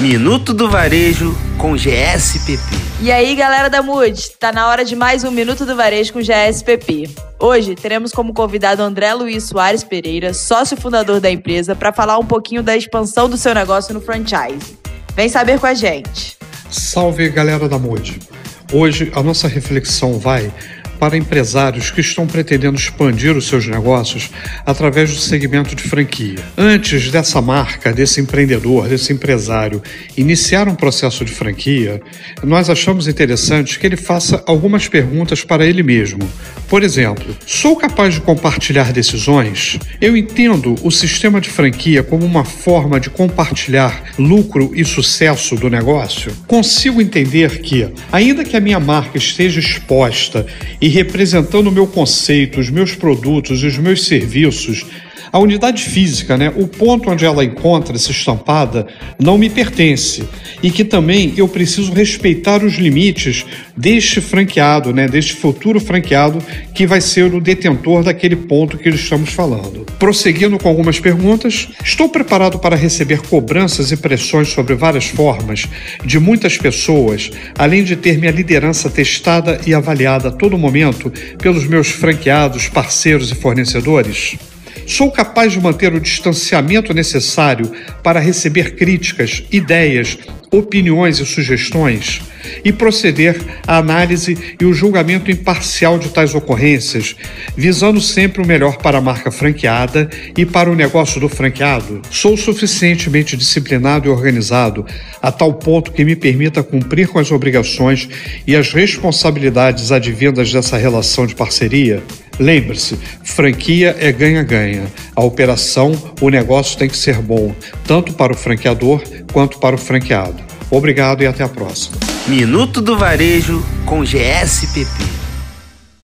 Minuto do Varejo com GSPP. E aí, galera da Mood, tá na hora de mais um Minuto do Varejo com GSPP. Hoje teremos como convidado André Luiz Soares Pereira, sócio fundador da empresa, para falar um pouquinho da expansão do seu negócio no franchise. Vem saber com a gente. Salve, galera da Mood. Hoje a nossa reflexão vai para empresários que estão pretendendo expandir os seus negócios através do segmento de franquia. Antes dessa marca, desse empreendedor, desse empresário iniciar um processo de franquia, nós achamos interessante que ele faça algumas perguntas para ele mesmo. Por exemplo, sou capaz de compartilhar decisões? Eu entendo o sistema de franquia como uma forma de compartilhar lucro e sucesso do negócio? Consigo entender que, ainda que a minha marca esteja exposta e e representando o meu conceito, os meus produtos os meus serviços, a unidade física, né, o ponto onde ela encontra-se estampada, não me pertence e que também eu preciso respeitar os limites deste franqueado, né, deste futuro franqueado que vai ser o detentor daquele ponto que estamos falando. Prosseguindo com algumas perguntas, estou preparado para receber cobranças e pressões sobre várias formas de muitas pessoas, além de ter minha liderança testada e avaliada a todo momento pelos meus franqueados, parceiros e fornecedores? Sou capaz de manter o distanciamento necessário para receber críticas, ideias, opiniões e sugestões e proceder à análise e o julgamento imparcial de tais ocorrências, visando sempre o melhor para a marca franqueada e para o negócio do franqueado. Sou suficientemente disciplinado e organizado a tal ponto que me permita cumprir com as obrigações e as responsabilidades advindas dessa relação de parceria. Lembre-se, franquia é ganha-ganha. A operação, o negócio tem que ser bom, tanto para o franqueador quanto para o franqueado. Obrigado e até a próxima. Minuto do Varejo com GSPP.